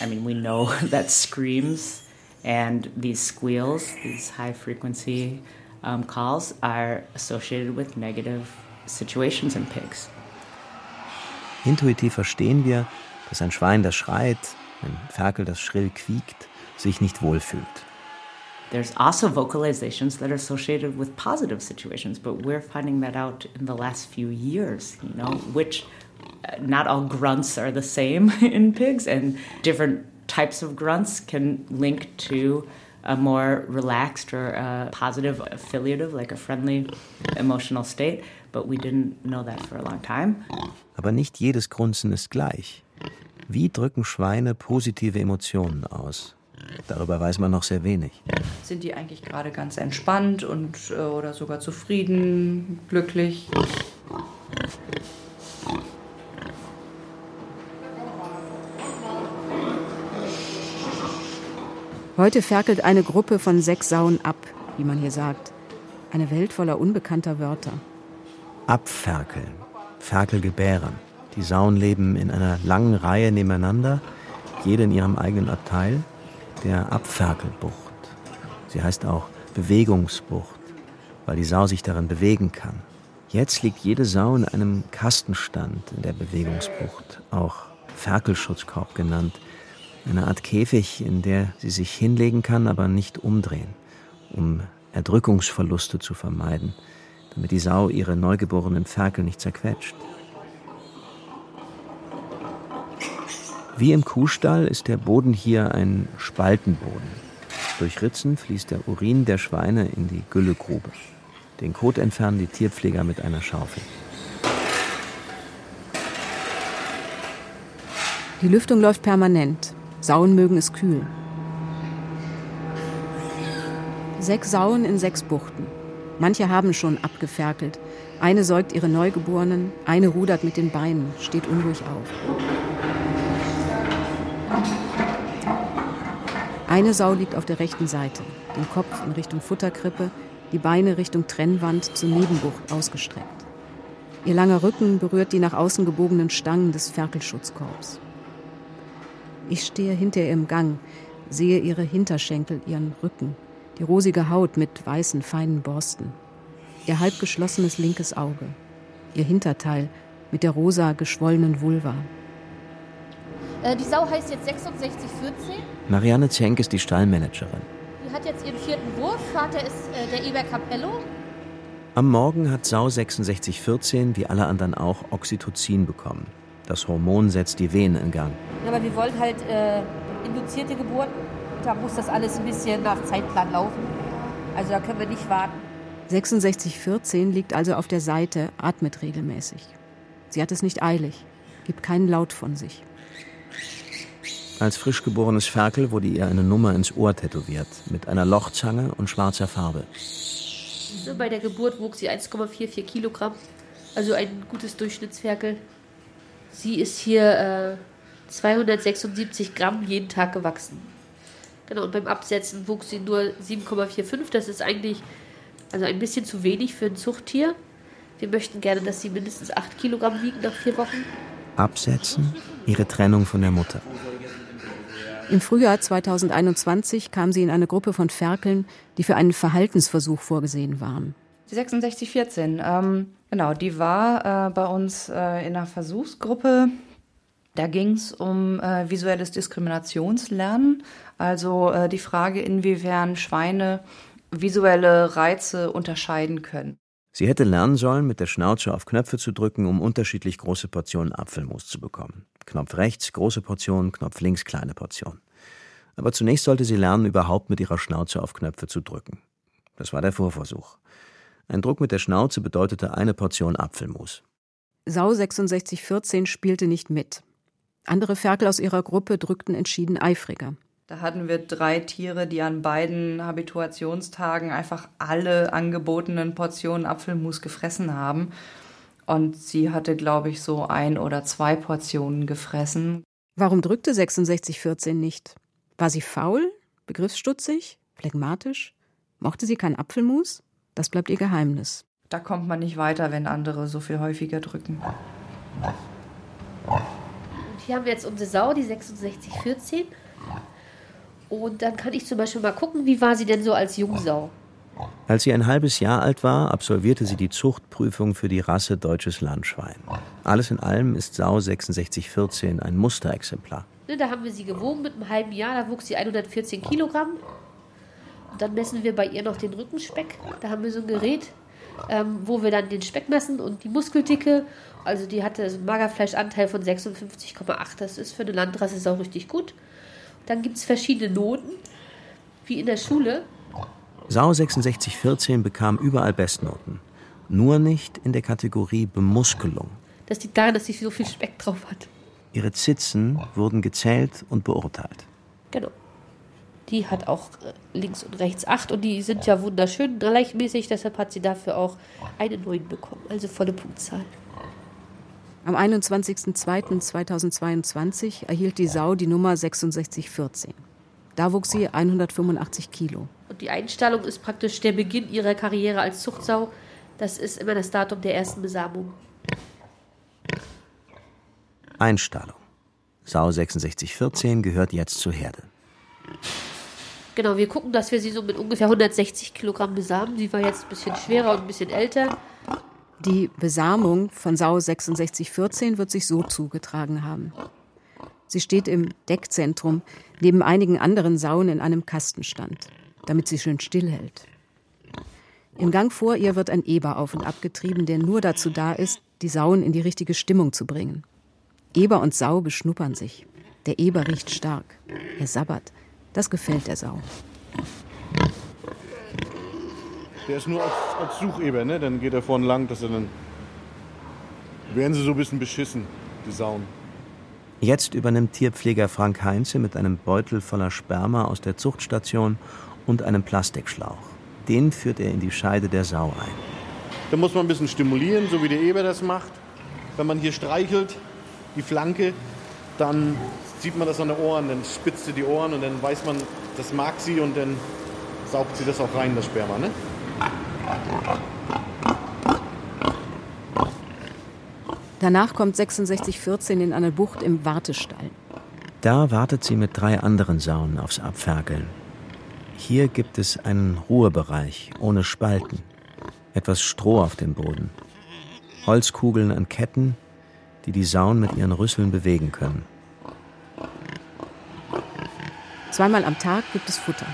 I mean, we know that screams and these squeals, these high frequency um, calls, are associated with negative situations in pigs. Intuitiv verstehen wir, dass ein Schwein, das schreit, ein Ferkel, das schrill quiekt, sich nicht wohlfühlt. There's also vocalizations that are associated with positive situations, but we're finding that out in the last few years, you know, which uh, not all grunts are the same in pigs, and different types of grunts can link to a more relaxed or a positive affiliative, like a friendly emotional state, but we didn't know that for a long time. Aber nicht jedes Grunzen ist gleich. Wie drücken Schweine positive Emotionen aus? Darüber weiß man noch sehr wenig. Sind die eigentlich gerade ganz entspannt und äh, oder sogar zufrieden, glücklich? Heute ferkelt eine Gruppe von sechs Sauen ab, wie man hier sagt. Eine Welt voller unbekannter Wörter. Abferkeln, Ferkel gebären. Die Sauen leben in einer langen Reihe nebeneinander, jede in ihrem eigenen Abteil der Abferkelbucht. Sie heißt auch Bewegungsbucht, weil die Sau sich darin bewegen kann. Jetzt liegt jede Sau in einem Kastenstand in der Bewegungsbucht, auch Ferkelschutzkorb genannt. Eine Art Käfig, in der sie sich hinlegen kann, aber nicht umdrehen, um Erdrückungsverluste zu vermeiden, damit die Sau ihre neugeborenen Ferkel nicht zerquetscht. Wie im Kuhstall ist der Boden hier ein Spaltenboden. Durch Ritzen fließt der Urin der Schweine in die Güllegrube. Den Kot entfernen die Tierpfleger mit einer Schaufel. Die Lüftung läuft permanent. Sauen mögen es kühl. Sechs Sauen in sechs Buchten. Manche haben schon abgeferkelt. Eine säugt ihre Neugeborenen, eine rudert mit den Beinen, steht unruhig auf. Eine Sau liegt auf der rechten Seite, den Kopf in Richtung Futterkrippe, die Beine Richtung Trennwand zur Nebenbucht ausgestreckt. Ihr langer Rücken berührt die nach außen gebogenen Stangen des Ferkelschutzkorbs. Ich stehe hinter ihr im Gang, sehe ihre Hinterschenkel, ihren Rücken, die rosige Haut mit weißen, feinen Borsten, ihr halb geschlossenes linkes Auge, ihr Hinterteil mit der rosa, geschwollenen Vulva. Äh, die Sau heißt jetzt 6614. Marianne Zenk ist die Stallmanagerin. Die hat jetzt ihren vierten Wurf. Vater ist äh, der Eber Capello. Am Morgen hat Sau 6614, wie alle anderen auch, Oxytocin bekommen. Das Hormon setzt die Venen in Gang. Aber wir wollen halt äh, induzierte Geburten. Da muss das alles ein bisschen nach Zeitplan laufen. Also da können wir nicht warten. 6614 liegt also auf der Seite, atmet regelmäßig. Sie hat es nicht eilig, gibt keinen Laut von sich. Als frisch geborenes Ferkel wurde ihr eine Nummer ins Ohr tätowiert, mit einer Lochzange und schwarzer Farbe. Bei der Geburt wog sie 1,44 Kilogramm, also ein gutes Durchschnittsferkel. Sie ist hier äh, 276 Gramm jeden Tag gewachsen. Genau, und beim Absetzen wog sie nur 7,45. Das ist eigentlich also ein bisschen zu wenig für ein Zuchttier. Wir möchten gerne, dass sie mindestens 8 Kilogramm wiegen nach vier Wochen. Absetzen, ihre Trennung von der Mutter. Im Frühjahr 2021 kam sie in eine Gruppe von Ferkeln, die für einen Verhaltensversuch vorgesehen waren. Die 6614, ähm, genau, die war äh, bei uns äh, in einer Versuchsgruppe. Da ging es um äh, visuelles Diskriminationslernen, also äh, die Frage, inwiefern Schweine visuelle Reize unterscheiden können. Sie hätte lernen sollen, mit der Schnauze auf Knöpfe zu drücken, um unterschiedlich große Portionen Apfelmus zu bekommen. Knopf rechts, große Portion, Knopf links, kleine Portion. Aber zunächst sollte sie lernen, überhaupt mit ihrer Schnauze auf Knöpfe zu drücken. Das war der Vorversuch. Ein Druck mit der Schnauze bedeutete eine Portion Apfelmus. Sau 6614 spielte nicht mit. Andere Ferkel aus ihrer Gruppe drückten entschieden eifriger. Da hatten wir drei Tiere, die an beiden Habituationstagen einfach alle angebotenen Portionen Apfelmus gefressen haben. Und sie hatte, glaube ich, so ein oder zwei Portionen gefressen. Warum drückte 6614 nicht? War sie faul, begriffsstutzig, phlegmatisch? Mochte sie kein Apfelmus? Das bleibt ihr Geheimnis. Da kommt man nicht weiter, wenn andere so viel häufiger drücken. Und hier haben wir jetzt unsere Sau, die 6614. Und dann kann ich zum Beispiel mal gucken, wie war sie denn so als Jungsau? Als sie ein halbes Jahr alt war, absolvierte sie die Zuchtprüfung für die Rasse deutsches Landschwein. Alles in allem ist Sau 6614 ein Musterexemplar. Ne, da haben wir sie gewogen mit einem halben Jahr, da wuchs sie 114 Kilogramm. Und dann messen wir bei ihr noch den Rückenspeck. Da haben wir so ein Gerät, ähm, wo wir dann den Speck messen und die Muskeldicke. Also die hatte so einen Magerfleischanteil von 56,8. Das ist für eine Landrasse sau richtig gut. Dann gibt es verschiedene Noten, wie in der Schule. Sau 6614 bekam überall Bestnoten. Nur nicht in der Kategorie Bemuskelung. Das liegt daran, dass sie so viel Speck drauf hat. Ihre Zitzen wurden gezählt und beurteilt. Genau. Die hat auch äh, links und rechts acht und die sind ja wunderschön gleichmäßig, deshalb hat sie dafür auch eine 9 bekommen, also volle Punktzahl. Am 21.02.2022 erhielt die Sau die Nummer 6614. Da wuchs sie 185 Kilo. Und die Einstallung ist praktisch der Beginn ihrer Karriere als Zuchtsau. Das ist immer das Datum der ersten Besamung. Einstallung. Sau 6614 gehört jetzt zur Herde. Genau, wir gucken, dass wir sie so mit ungefähr 160 Kilogramm besamen. Sie war jetzt ein bisschen schwerer und ein bisschen älter. Die Besamung von Sau 6614 wird sich so zugetragen haben. Sie steht im Deckzentrum neben einigen anderen Sauen in einem Kastenstand, damit sie schön stillhält. Im Gang vor ihr wird ein Eber auf und ab getrieben, der nur dazu da ist, die Sauen in die richtige Stimmung zu bringen. Eber und Sau beschnuppern sich. Der Eber riecht stark. Er sabbert. Das gefällt der Sau. Der ist nur als, als Sucheber, ne? Dann geht er vorne lang, dass er dann. Werden sie so ein bisschen beschissen, die Sauen. Jetzt übernimmt Tierpfleger Frank Heinze mit einem Beutel voller Sperma aus der Zuchtstation und einem Plastikschlauch. Den führt er in die Scheide der Sau ein. Da muss man ein bisschen stimulieren, so wie der Eber das macht. Wenn man hier streichelt, die Flanke, dann zieht man das an den Ohren, dann spitzt sie die Ohren und dann weiß man, das mag sie und dann saugt sie das auch rein, das Sperma. Ne? Danach kommt 6614 in eine Bucht im Wartestall. Da wartet sie mit drei anderen Sauen aufs Abferkeln. Hier gibt es einen Ruhebereich ohne Spalten, etwas Stroh auf dem Boden, Holzkugeln an Ketten, die die Sauen mit ihren Rüsseln bewegen können. Zweimal am Tag gibt es Futter.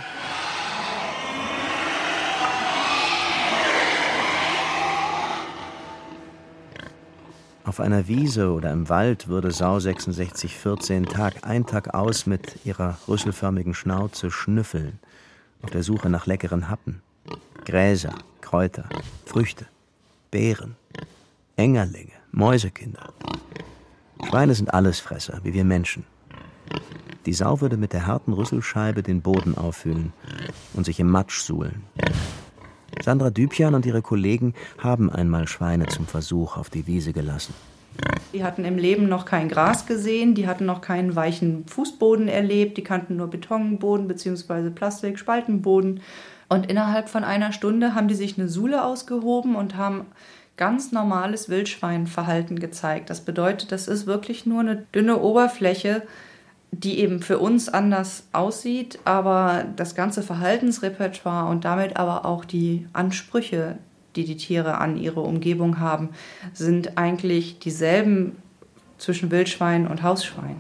Auf einer Wiese oder im Wald würde Sau 6614 Tag ein Tag aus mit ihrer rüsselförmigen Schnauze schnüffeln, auf der Suche nach leckeren Happen. Gräser, Kräuter, Früchte, Beeren, Engerlinge, Mäusekinder. Schweine sind Allesfresser, wie wir Menschen. Die Sau würde mit der harten Rüsselscheibe den Boden auffühlen und sich im Matsch suhlen. Sandra Dübjan und ihre Kollegen haben einmal Schweine zum Versuch auf die Wiese gelassen. Die hatten im Leben noch kein Gras gesehen, die hatten noch keinen weichen Fußboden erlebt, die kannten nur Betonboden bzw. Plastik, Spaltenboden. Und innerhalb von einer Stunde haben die sich eine Sule ausgehoben und haben ganz normales Wildschweinverhalten gezeigt. Das bedeutet, das ist wirklich nur eine dünne Oberfläche, die eben für uns anders aussieht, aber das ganze Verhaltensrepertoire und damit aber auch die Ansprüche, die die Tiere an ihre Umgebung haben, sind eigentlich dieselben zwischen Wildschwein und Hausschwein.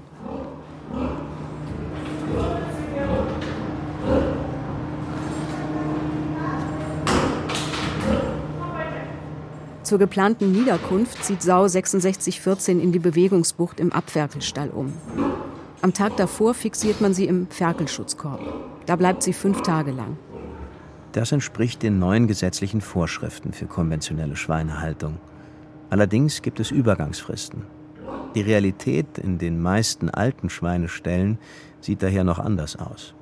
Zur geplanten Niederkunft zieht Sau 6614 in die Bewegungsbucht im Abferkelstall um. Am Tag davor fixiert man sie im Ferkelschutzkorb. Da bleibt sie fünf Tage lang. Das entspricht den neuen gesetzlichen Vorschriften für konventionelle Schweinehaltung. Allerdings gibt es Übergangsfristen. Die Realität in den meisten alten Schweineställen sieht daher noch anders aus.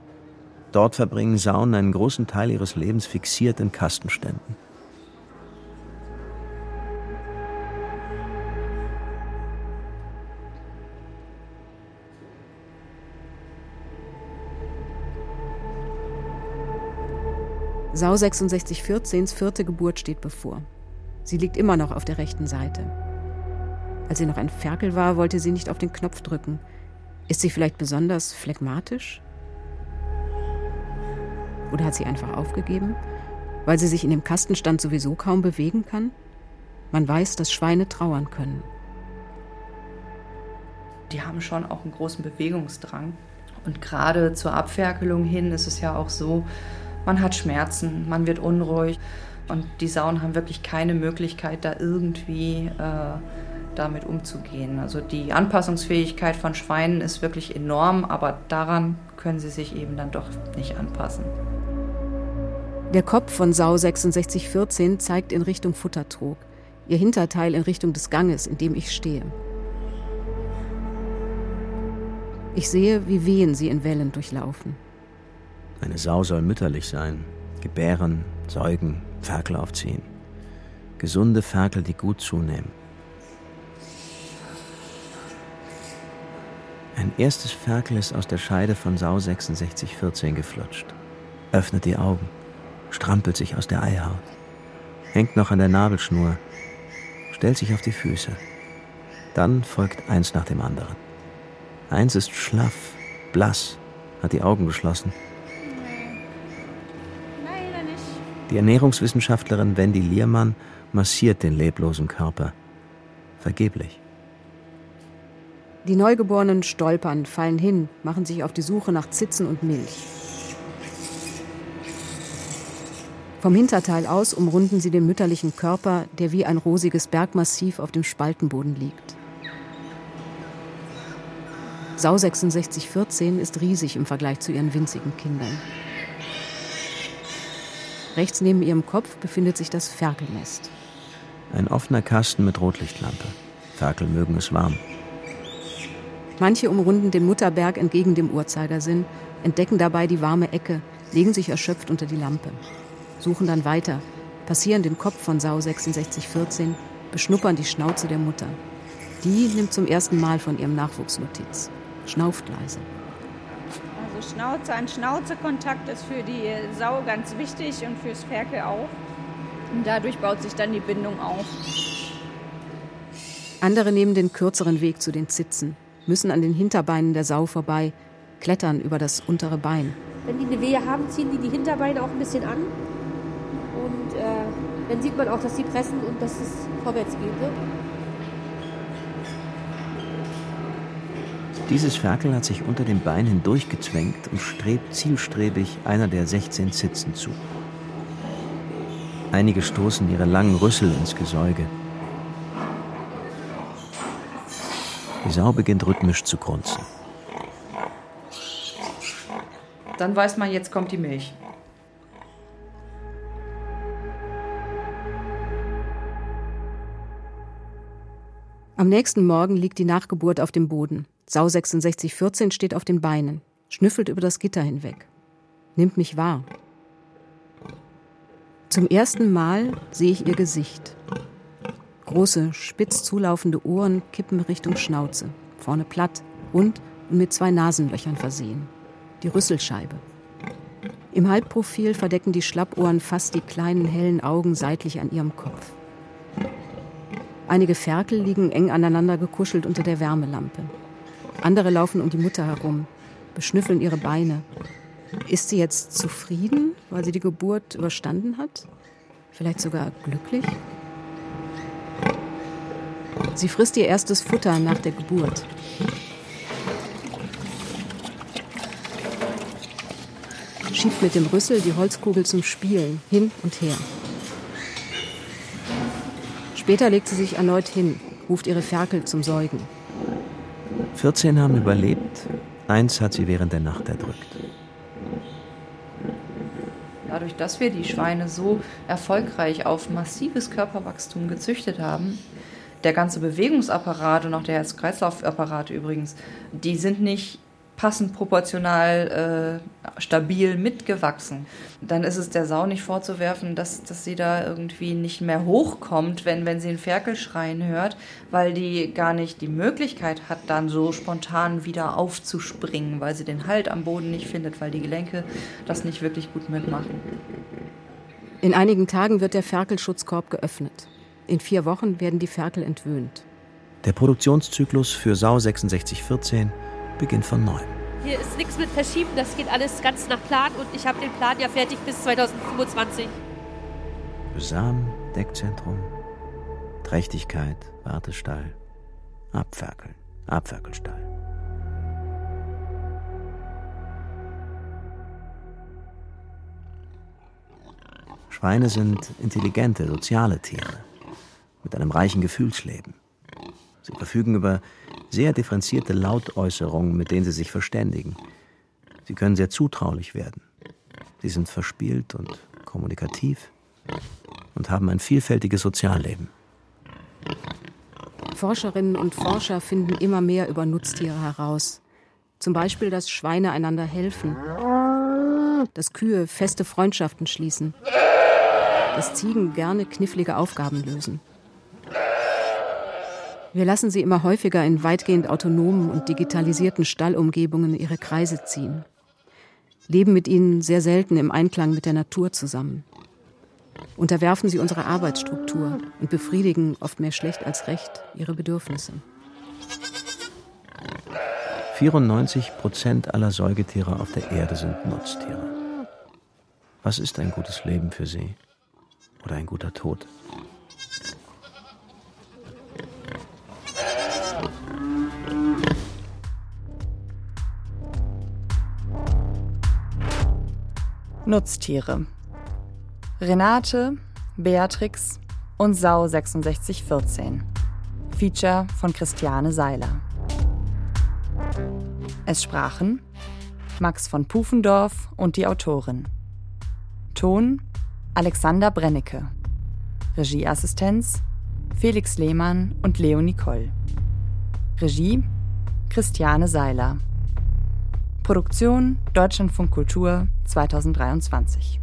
Dort verbringen Sauen einen großen Teil ihres Lebens fixiert in Kastenständen. Sau 6614s vierte Geburt steht bevor. Sie liegt immer noch auf der rechten Seite. Als sie noch ein Ferkel war, wollte sie nicht auf den Knopf drücken. Ist sie vielleicht besonders phlegmatisch? Oder hat sie einfach aufgegeben, weil sie sich in dem Kastenstand sowieso kaum bewegen kann? Man weiß, dass Schweine trauern können. Die haben schon auch einen großen Bewegungsdrang. Und gerade zur Abferkelung hin ist es ja auch so, man hat Schmerzen, man wird unruhig und die Sauen haben wirklich keine Möglichkeit, da irgendwie äh, damit umzugehen. Also die Anpassungsfähigkeit von Schweinen ist wirklich enorm, aber daran können sie sich eben dann doch nicht anpassen. Der Kopf von Sau 6614 zeigt in Richtung Futtertrog, ihr Hinterteil in Richtung des Ganges, in dem ich stehe. Ich sehe, wie Wehen sie in Wellen durchlaufen. Eine Sau soll mütterlich sein, gebären, säugen, Ferkel aufziehen. Gesunde Ferkel, die gut zunehmen. Ein erstes Ferkel ist aus der Scheide von Sau 6614 geflutscht. Öffnet die Augen, strampelt sich aus der Eihaut, hängt noch an der Nabelschnur, stellt sich auf die Füße. Dann folgt eins nach dem anderen. Eins ist schlaff, blass, hat die Augen geschlossen Die Ernährungswissenschaftlerin Wendy Liermann massiert den leblosen Körper. Vergeblich. Die Neugeborenen stolpern, fallen hin, machen sich auf die Suche nach Zitzen und Milch. Vom Hinterteil aus umrunden sie den mütterlichen Körper, der wie ein rosiges Bergmassiv auf dem Spaltenboden liegt. Sau 6614 ist riesig im Vergleich zu ihren winzigen Kindern. Rechts neben ihrem Kopf befindet sich das Ferkelnest. Ein offener Kasten mit Rotlichtlampe. Ferkel mögen es warm. Manche umrunden den Mutterberg entgegen dem Uhrzeigersinn, entdecken dabei die warme Ecke, legen sich erschöpft unter die Lampe, suchen dann weiter, passieren den Kopf von Sau 6614, beschnuppern die Schnauze der Mutter. Die nimmt zum ersten Mal von ihrem Nachwuchs Notiz, schnauft leise. Schnauze an Schnauze Kontakt ist für die Sau ganz wichtig und fürs Ferkel auch. Und dadurch baut sich dann die Bindung auf. Andere nehmen den kürzeren Weg zu den Zitzen, müssen an den Hinterbeinen der Sau vorbei, klettern über das untere Bein. Wenn die eine Wehe haben, ziehen die die Hinterbeine auch ein bisschen an. Und äh, dann sieht man auch, dass sie pressen und dass es vorwärts geht. Ne? Dieses Ferkel hat sich unter dem Bein hindurchgezwängt und strebt zielstrebig einer der 16 Zitzen zu. Einige stoßen ihre langen Rüssel ins Gesäuge. Die Sau beginnt rhythmisch zu grunzen. Dann weiß man, jetzt kommt die Milch. Am nächsten Morgen liegt die Nachgeburt auf dem Boden. Sau 6614 steht auf den Beinen, schnüffelt über das Gitter hinweg, nimmt mich wahr. Zum ersten Mal sehe ich ihr Gesicht. Große, spitz zulaufende Ohren kippen Richtung Schnauze, vorne platt, rund und mit zwei Nasenlöchern versehen. Die Rüsselscheibe. Im Halbprofil verdecken die Schlappohren fast die kleinen hellen Augen seitlich an ihrem Kopf. Einige Ferkel liegen eng aneinander gekuschelt unter der Wärmelampe. Andere laufen um die Mutter herum, beschnüffeln ihre Beine. Ist sie jetzt zufrieden, weil sie die Geburt überstanden hat? Vielleicht sogar glücklich? Sie frisst ihr erstes Futter nach der Geburt. Schiebt mit dem Rüssel die Holzkugel zum Spielen hin und her. Später legt sie sich erneut hin, ruft ihre Ferkel zum Säugen. 14 haben überlebt, eins hat sie während der Nacht erdrückt. Dadurch, dass wir die Schweine so erfolgreich auf massives Körperwachstum gezüchtet haben, der ganze Bewegungsapparat und auch der Herz-Kreislauf-Apparat übrigens, die sind nicht passend proportional äh, stabil mitgewachsen. Dann ist es der Sau nicht vorzuwerfen, dass, dass sie da irgendwie nicht mehr hochkommt, wenn, wenn sie einen Ferkelschreien hört, weil die gar nicht die Möglichkeit hat, dann so spontan wieder aufzuspringen, weil sie den Halt am Boden nicht findet, weil die Gelenke das nicht wirklich gut mitmachen. In einigen Tagen wird der Ferkelschutzkorb geöffnet. In vier Wochen werden die Ferkel entwöhnt. Der Produktionszyklus für Sau 6614 beginnt von neuem. Hier ist nichts mit Verschieben, das geht alles ganz nach Plan und ich habe den Plan ja fertig bis 2025. Besamen, Deckzentrum, Trächtigkeit, Wartestall, Abferkeln, Abferkelstall. Schweine sind intelligente, soziale Tiere mit einem reichen Gefühlsleben. Sie verfügen über sehr differenzierte Lautäußerungen, mit denen sie sich verständigen. Sie können sehr zutraulich werden. Sie sind verspielt und kommunikativ und haben ein vielfältiges Sozialleben. Forscherinnen und Forscher finden immer mehr über Nutztiere heraus. Zum Beispiel, dass Schweine einander helfen, dass Kühe feste Freundschaften schließen, dass Ziegen gerne knifflige Aufgaben lösen. Wir lassen sie immer häufiger in weitgehend autonomen und digitalisierten Stallumgebungen ihre Kreise ziehen, leben mit ihnen sehr selten im Einklang mit der Natur zusammen, unterwerfen sie unsere Arbeitsstruktur und befriedigen oft mehr schlecht als recht ihre Bedürfnisse. 94 Prozent aller Säugetiere auf der Erde sind Nutztiere. Was ist ein gutes Leben für sie? Oder ein guter Tod? Nutztiere. Renate, Beatrix und Sau 6614. Feature von Christiane Seiler. Es sprachen Max von Pufendorf und die Autorin. Ton Alexander Brennecke. Regieassistenz Felix Lehmann und Leo Nicole. Regie Christiane Seiler. Produktion Deutschlandfunk Kultur 2023.